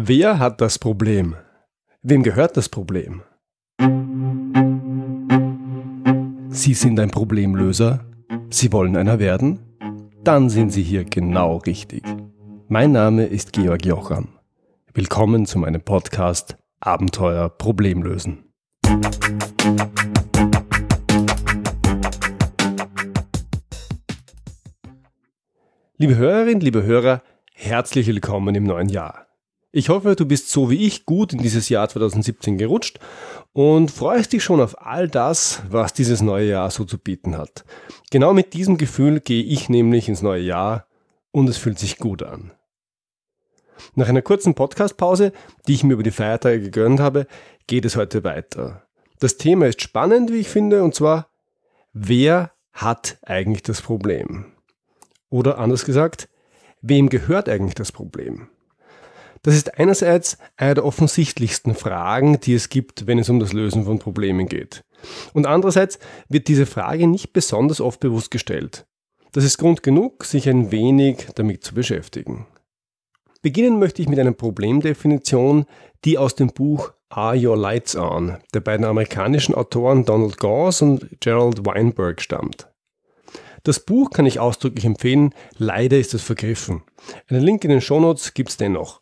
Wer hat das Problem? Wem gehört das Problem? Sie sind ein Problemlöser? Sie wollen einer werden? Dann sind Sie hier genau richtig. Mein Name ist Georg Jocham. Willkommen zu meinem Podcast Abenteuer Problemlösen. Liebe Hörerinnen, liebe Hörer, herzlich willkommen im neuen Jahr. Ich hoffe, du bist so wie ich gut in dieses Jahr 2017 gerutscht und freust dich schon auf all das, was dieses neue Jahr so zu bieten hat. Genau mit diesem Gefühl gehe ich nämlich ins neue Jahr und es fühlt sich gut an. Nach einer kurzen Podcastpause, die ich mir über die Feiertage gegönnt habe, geht es heute weiter. Das Thema ist spannend, wie ich finde, und zwar, wer hat eigentlich das Problem? Oder anders gesagt, wem gehört eigentlich das Problem? Das ist einerseits eine der offensichtlichsten Fragen, die es gibt, wenn es um das Lösen von Problemen geht. Und andererseits wird diese Frage nicht besonders oft bewusst gestellt. Das ist Grund genug, sich ein wenig damit zu beschäftigen. Beginnen möchte ich mit einer Problemdefinition, die aus dem Buch Are Your Lights On der beiden amerikanischen Autoren Donald Gauss und Gerald Weinberg stammt. Das Buch kann ich ausdrücklich empfehlen, leider ist es vergriffen. Einen Link in den Shownotes gibt's dennoch.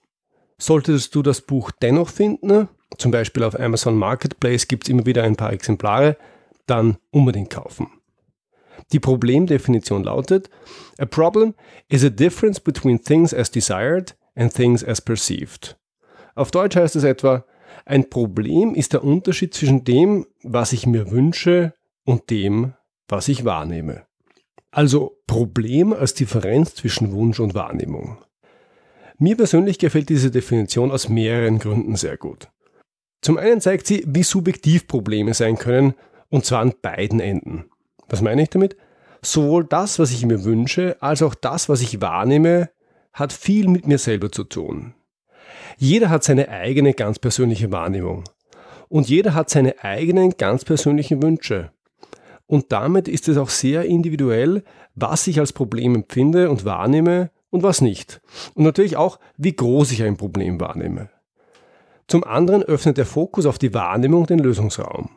Solltest du das Buch dennoch finden, zum Beispiel auf Amazon Marketplace gibt's immer wieder ein paar Exemplare, dann unbedingt kaufen. Die Problemdefinition lautet, A problem is a difference between things as desired and things as perceived. Auf Deutsch heißt es etwa, ein Problem ist der Unterschied zwischen dem, was ich mir wünsche und dem, was ich wahrnehme. Also Problem als Differenz zwischen Wunsch und Wahrnehmung. Mir persönlich gefällt diese Definition aus mehreren Gründen sehr gut. Zum einen zeigt sie, wie subjektiv Probleme sein können, und zwar an beiden Enden. Was meine ich damit? Sowohl das, was ich mir wünsche, als auch das, was ich wahrnehme, hat viel mit mir selber zu tun. Jeder hat seine eigene ganz persönliche Wahrnehmung. Und jeder hat seine eigenen ganz persönlichen Wünsche. Und damit ist es auch sehr individuell, was ich als Problem empfinde und wahrnehme und was nicht. Und natürlich auch, wie groß ich ein Problem wahrnehme. Zum anderen öffnet der Fokus auf die Wahrnehmung den Lösungsraum.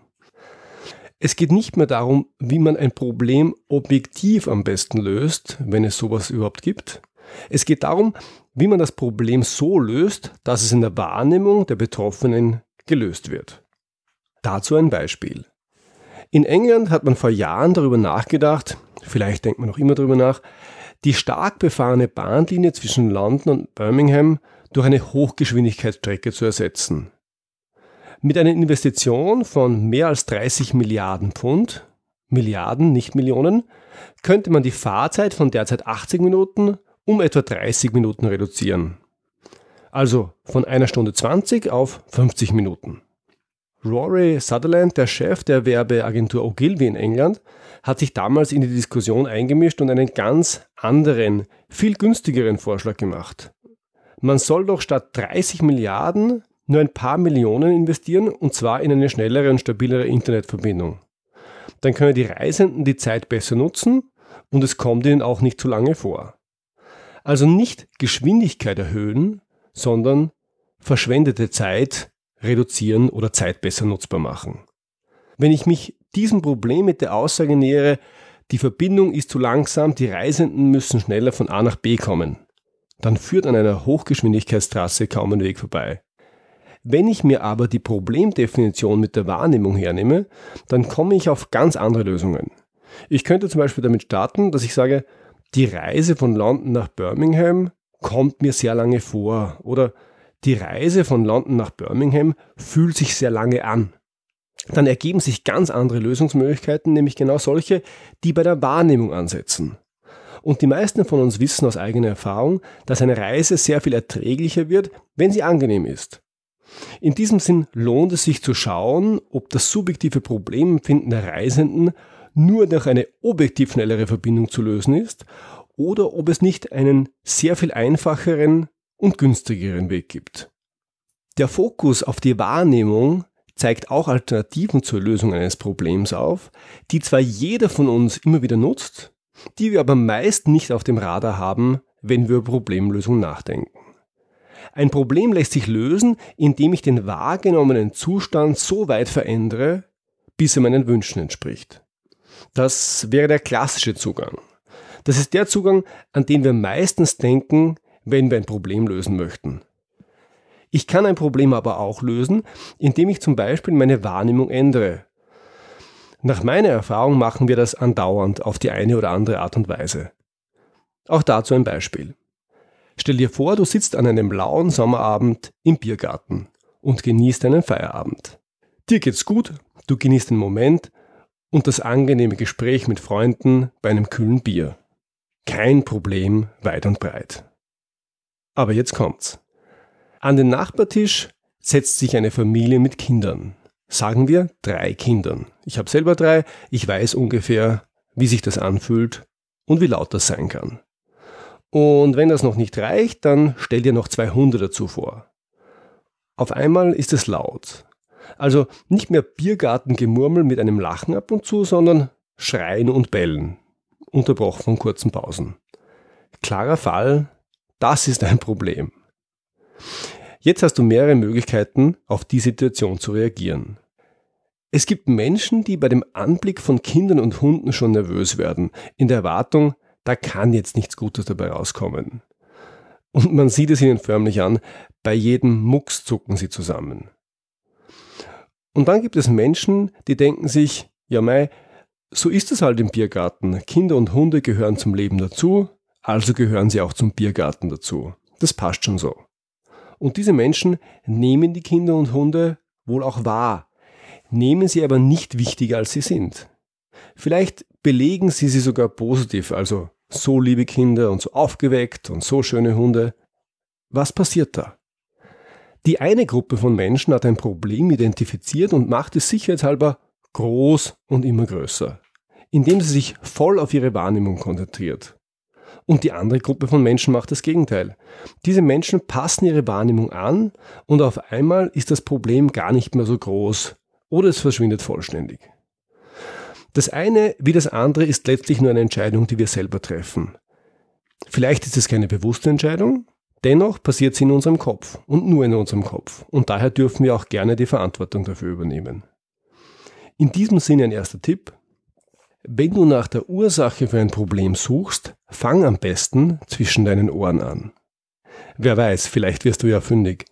Es geht nicht mehr darum, wie man ein Problem objektiv am besten löst, wenn es sowas überhaupt gibt. Es geht darum, wie man das Problem so löst, dass es in der Wahrnehmung der Betroffenen gelöst wird. Dazu ein Beispiel. In England hat man vor Jahren darüber nachgedacht, vielleicht denkt man noch immer darüber nach, die stark befahrene Bahnlinie zwischen London und Birmingham durch eine Hochgeschwindigkeitsstrecke zu ersetzen. Mit einer Investition von mehr als 30 Milliarden Pfund, Milliarden, nicht Millionen, könnte man die Fahrzeit von derzeit 80 Minuten um etwa 30 Minuten reduzieren. Also von einer Stunde 20 auf 50 Minuten. Rory Sutherland, der Chef der Werbeagentur Ogilvy in England, hat sich damals in die Diskussion eingemischt und einen ganz anderen, viel günstigeren Vorschlag gemacht. Man soll doch statt 30 Milliarden nur ein paar Millionen investieren und zwar in eine schnellere und stabilere Internetverbindung. Dann können die Reisenden die Zeit besser nutzen und es kommt ihnen auch nicht zu lange vor. Also nicht Geschwindigkeit erhöhen, sondern verschwendete Zeit reduzieren oder Zeit besser nutzbar machen. Wenn ich mich diesem Problem mit der Aussage nähere, die Verbindung ist zu langsam, die Reisenden müssen schneller von A nach B kommen, dann führt an einer Hochgeschwindigkeitstrasse kaum ein Weg vorbei. Wenn ich mir aber die Problemdefinition mit der Wahrnehmung hernehme, dann komme ich auf ganz andere Lösungen. Ich könnte zum Beispiel damit starten, dass ich sage, die Reise von London nach Birmingham kommt mir sehr lange vor oder die Reise von London nach Birmingham fühlt sich sehr lange an. Dann ergeben sich ganz andere Lösungsmöglichkeiten, nämlich genau solche, die bei der Wahrnehmung ansetzen. Und die meisten von uns wissen aus eigener Erfahrung, dass eine Reise sehr viel erträglicher wird, wenn sie angenehm ist. In diesem Sinn lohnt es sich zu schauen, ob das subjektive Problemempfinden der Reisenden nur durch eine objektiv schnellere Verbindung zu lösen ist oder ob es nicht einen sehr viel einfacheren, und günstigeren Weg gibt. Der Fokus auf die Wahrnehmung zeigt auch Alternativen zur Lösung eines Problems auf, die zwar jeder von uns immer wieder nutzt, die wir aber meist nicht auf dem Radar haben, wenn wir über Problemlösungen nachdenken. Ein Problem lässt sich lösen, indem ich den wahrgenommenen Zustand so weit verändere, bis er meinen Wünschen entspricht. Das wäre der klassische Zugang. Das ist der Zugang, an den wir meistens denken, wenn wir ein Problem lösen möchten. Ich kann ein Problem aber auch lösen, indem ich zum Beispiel meine Wahrnehmung ändere. Nach meiner Erfahrung machen wir das andauernd auf die eine oder andere Art und Weise. Auch dazu ein Beispiel. Stell dir vor, du sitzt an einem lauen Sommerabend im Biergarten und genießt einen Feierabend. Dir geht's gut, du genießt den Moment und das angenehme Gespräch mit Freunden bei einem kühlen Bier. Kein Problem weit und breit. Aber jetzt kommt's. An den Nachbartisch setzt sich eine Familie mit Kindern. Sagen wir drei Kindern. Ich habe selber drei, ich weiß ungefähr, wie sich das anfühlt und wie laut das sein kann. Und wenn das noch nicht reicht, dann stell dir noch zwei Hunde dazu vor. Auf einmal ist es laut. Also nicht mehr Biergartengemurmel mit einem Lachen ab und zu, sondern Schreien und Bellen, unterbrochen von kurzen Pausen. Klarer Fall, das ist ein Problem. Jetzt hast du mehrere Möglichkeiten, auf die Situation zu reagieren. Es gibt Menschen, die bei dem Anblick von Kindern und Hunden schon nervös werden, in der Erwartung, da kann jetzt nichts Gutes dabei rauskommen. Und man sieht es ihnen förmlich an, bei jedem Mucks zucken sie zusammen. Und dann gibt es Menschen, die denken sich, ja mei, so ist es halt im Biergarten. Kinder und Hunde gehören zum Leben dazu, also gehören sie auch zum Biergarten dazu. Das passt schon so. Und diese Menschen nehmen die Kinder und Hunde wohl auch wahr, nehmen sie aber nicht wichtiger, als sie sind. Vielleicht belegen sie sie sogar positiv, also so liebe Kinder und so aufgeweckt und so schöne Hunde. Was passiert da? Die eine Gruppe von Menschen hat ein Problem identifiziert und macht es sicherheitshalber groß und immer größer, indem sie sich voll auf ihre Wahrnehmung konzentriert. Und die andere Gruppe von Menschen macht das Gegenteil. Diese Menschen passen ihre Wahrnehmung an und auf einmal ist das Problem gar nicht mehr so groß oder es verschwindet vollständig. Das eine wie das andere ist letztlich nur eine Entscheidung, die wir selber treffen. Vielleicht ist es keine bewusste Entscheidung, dennoch passiert sie in unserem Kopf und nur in unserem Kopf und daher dürfen wir auch gerne die Verantwortung dafür übernehmen. In diesem Sinne ein erster Tipp. Wenn du nach der Ursache für ein Problem suchst, fang am besten zwischen deinen Ohren an. Wer weiß, vielleicht wirst du ja fündig.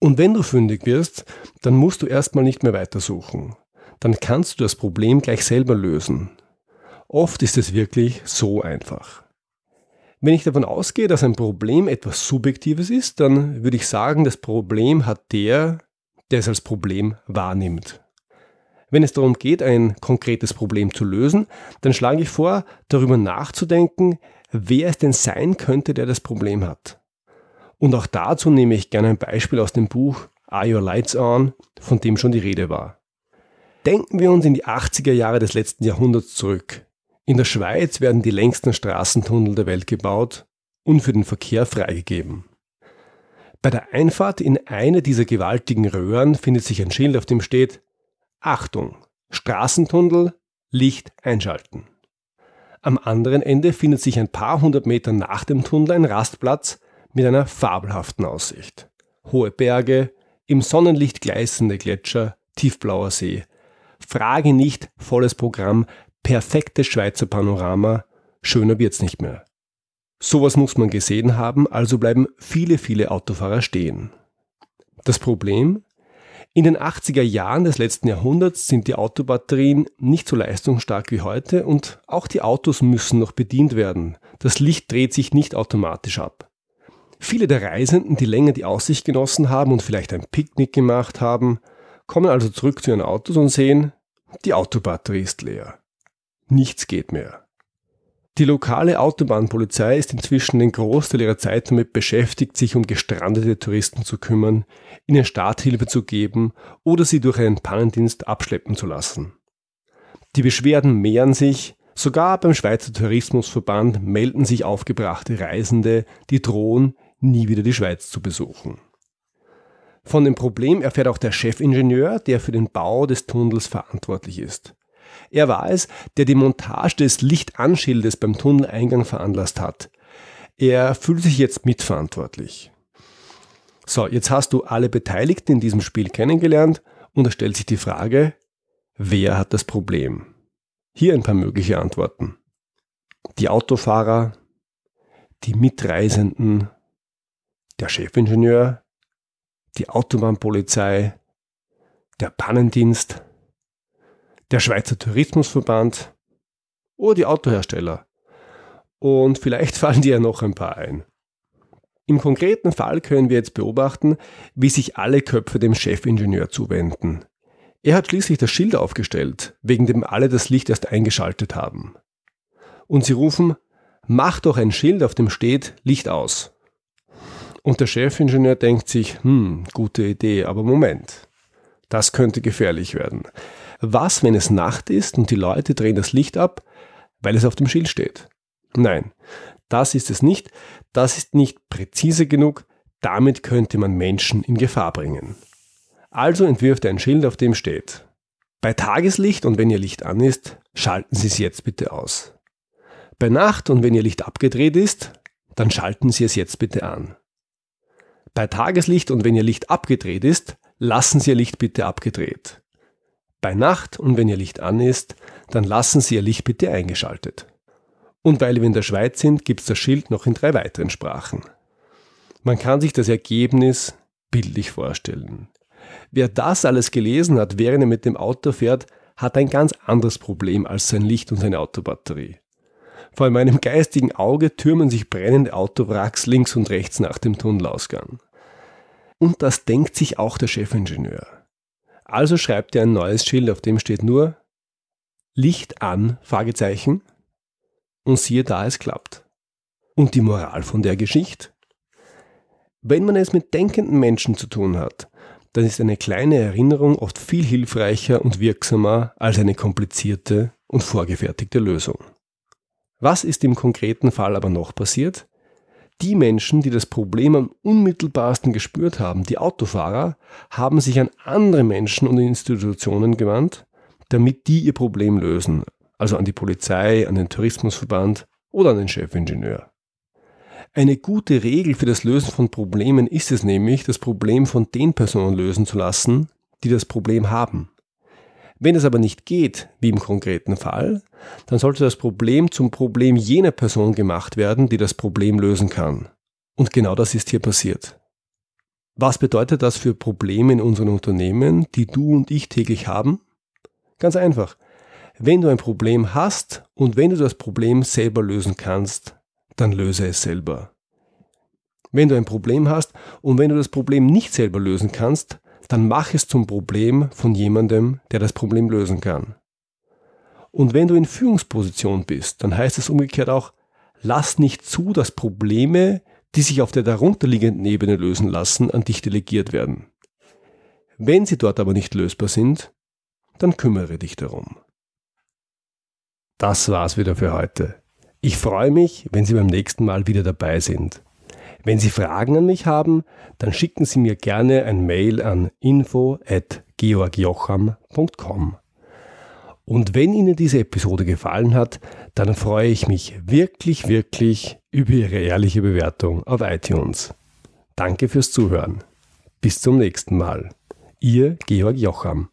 Und wenn du fündig wirst, dann musst du erstmal nicht mehr weitersuchen dann kannst du das Problem gleich selber lösen. Oft ist es wirklich so einfach. Wenn ich davon ausgehe, dass ein Problem etwas Subjektives ist, dann würde ich sagen, das Problem hat der, der es als Problem wahrnimmt. Wenn es darum geht, ein konkretes Problem zu lösen, dann schlage ich vor, darüber nachzudenken, wer es denn sein könnte, der das Problem hat. Und auch dazu nehme ich gerne ein Beispiel aus dem Buch Are Your Lights On, von dem schon die Rede war. Denken wir uns in die 80er Jahre des letzten Jahrhunderts zurück. In der Schweiz werden die längsten Straßentunnel der Welt gebaut und für den Verkehr freigegeben. Bei der Einfahrt in eine dieser gewaltigen Röhren findet sich ein Schild, auf dem steht Achtung, Straßentunnel, Licht einschalten. Am anderen Ende findet sich ein paar hundert Meter nach dem Tunnel ein Rastplatz mit einer fabelhaften Aussicht. Hohe Berge, im Sonnenlicht gleißende Gletscher, tiefblauer See, Frage nicht, volles Programm, perfektes Schweizer Panorama, schöner wird's nicht mehr. Sowas muss man gesehen haben, also bleiben viele, viele Autofahrer stehen. Das Problem? In den 80er Jahren des letzten Jahrhunderts sind die Autobatterien nicht so leistungsstark wie heute und auch die Autos müssen noch bedient werden. Das Licht dreht sich nicht automatisch ab. Viele der Reisenden, die länger die Aussicht genossen haben und vielleicht ein Picknick gemacht haben, kommen also zurück zu ihren Autos und sehen, die Autobatterie ist leer. Nichts geht mehr. Die lokale Autobahnpolizei ist inzwischen den Großteil ihrer Zeit damit beschäftigt, sich um gestrandete Touristen zu kümmern, ihnen Starthilfe zu geben oder sie durch einen Pannendienst abschleppen zu lassen. Die Beschwerden mehren sich, sogar beim Schweizer Tourismusverband melden sich aufgebrachte Reisende, die drohen, nie wieder die Schweiz zu besuchen. Von dem Problem erfährt auch der Chefingenieur, der für den Bau des Tunnels verantwortlich ist. Er war es, der die Montage des Lichtanschildes beim Tunneleingang veranlasst hat. Er fühlt sich jetzt mitverantwortlich. So, jetzt hast du alle Beteiligten in diesem Spiel kennengelernt und da stellt sich die Frage, wer hat das Problem? Hier ein paar mögliche Antworten. Die Autofahrer, die Mitreisenden, der Chefingenieur, die Autobahnpolizei, der Pannendienst, der Schweizer Tourismusverband oder die Autohersteller. Und vielleicht fallen dir ja noch ein paar ein. Im konkreten Fall können wir jetzt beobachten, wie sich alle Köpfe dem Chefingenieur zuwenden. Er hat schließlich das Schild aufgestellt, wegen dem alle das Licht erst eingeschaltet haben. Und sie rufen, mach doch ein Schild, auf dem steht Licht aus. Und der Chefingenieur denkt sich, hm, gute Idee, aber Moment. Das könnte gefährlich werden. Was, wenn es Nacht ist und die Leute drehen das Licht ab, weil es auf dem Schild steht? Nein, das ist es nicht, das ist nicht präzise genug, damit könnte man Menschen in Gefahr bringen. Also entwirft er ein Schild, auf dem steht, bei Tageslicht und wenn Ihr Licht an ist, schalten Sie es jetzt bitte aus. Bei Nacht und wenn Ihr Licht abgedreht ist, dann schalten Sie es jetzt bitte an. Bei Tageslicht und wenn Ihr Licht abgedreht ist, lassen Sie Ihr Licht bitte abgedreht. Bei Nacht und wenn Ihr Licht an ist, dann lassen Sie Ihr Licht bitte eingeschaltet. Und weil wir in der Schweiz sind, gibt es das Schild noch in drei weiteren Sprachen. Man kann sich das Ergebnis bildlich vorstellen. Wer das alles gelesen hat, während er mit dem Auto fährt, hat ein ganz anderes Problem als sein Licht und seine Autobatterie. Vor meinem geistigen Auge türmen sich brennende Autowracks links und rechts nach dem Tunnelausgang. Und das denkt sich auch der Chefingenieur. Also schreibt er ein neues Schild, auf dem steht nur Licht an, Fragezeichen, und siehe da, es klappt. Und die Moral von der Geschichte? Wenn man es mit denkenden Menschen zu tun hat, dann ist eine kleine Erinnerung oft viel hilfreicher und wirksamer als eine komplizierte und vorgefertigte Lösung. Was ist im konkreten Fall aber noch passiert? Die Menschen, die das Problem am unmittelbarsten gespürt haben, die Autofahrer, haben sich an andere Menschen und Institutionen gewandt, damit die ihr Problem lösen, also an die Polizei, an den Tourismusverband oder an den Chefingenieur. Eine gute Regel für das Lösen von Problemen ist es nämlich, das Problem von den Personen lösen zu lassen, die das Problem haben. Wenn es aber nicht geht, wie im konkreten Fall, dann sollte das Problem zum Problem jener Person gemacht werden, die das Problem lösen kann. Und genau das ist hier passiert. Was bedeutet das für Probleme in unseren Unternehmen, die du und ich täglich haben? Ganz einfach. Wenn du ein Problem hast und wenn du das Problem selber lösen kannst, dann löse es selber. Wenn du ein Problem hast und wenn du das Problem nicht selber lösen kannst, dann mach es zum Problem von jemandem, der das Problem lösen kann. Und wenn du in Führungsposition bist, dann heißt es umgekehrt auch, lass nicht zu, dass Probleme, die sich auf der darunterliegenden Ebene lösen lassen, an dich delegiert werden. Wenn sie dort aber nicht lösbar sind, dann kümmere dich darum. Das war's wieder für heute. Ich freue mich, wenn Sie beim nächsten Mal wieder dabei sind. Wenn Sie Fragen an mich haben, dann schicken Sie mir gerne ein Mail an info@georgjocham.com. Und wenn Ihnen diese Episode gefallen hat, dann freue ich mich wirklich, wirklich über Ihre ehrliche Bewertung auf iTunes. Danke fürs Zuhören. Bis zum nächsten Mal. Ihr Georg Jocham.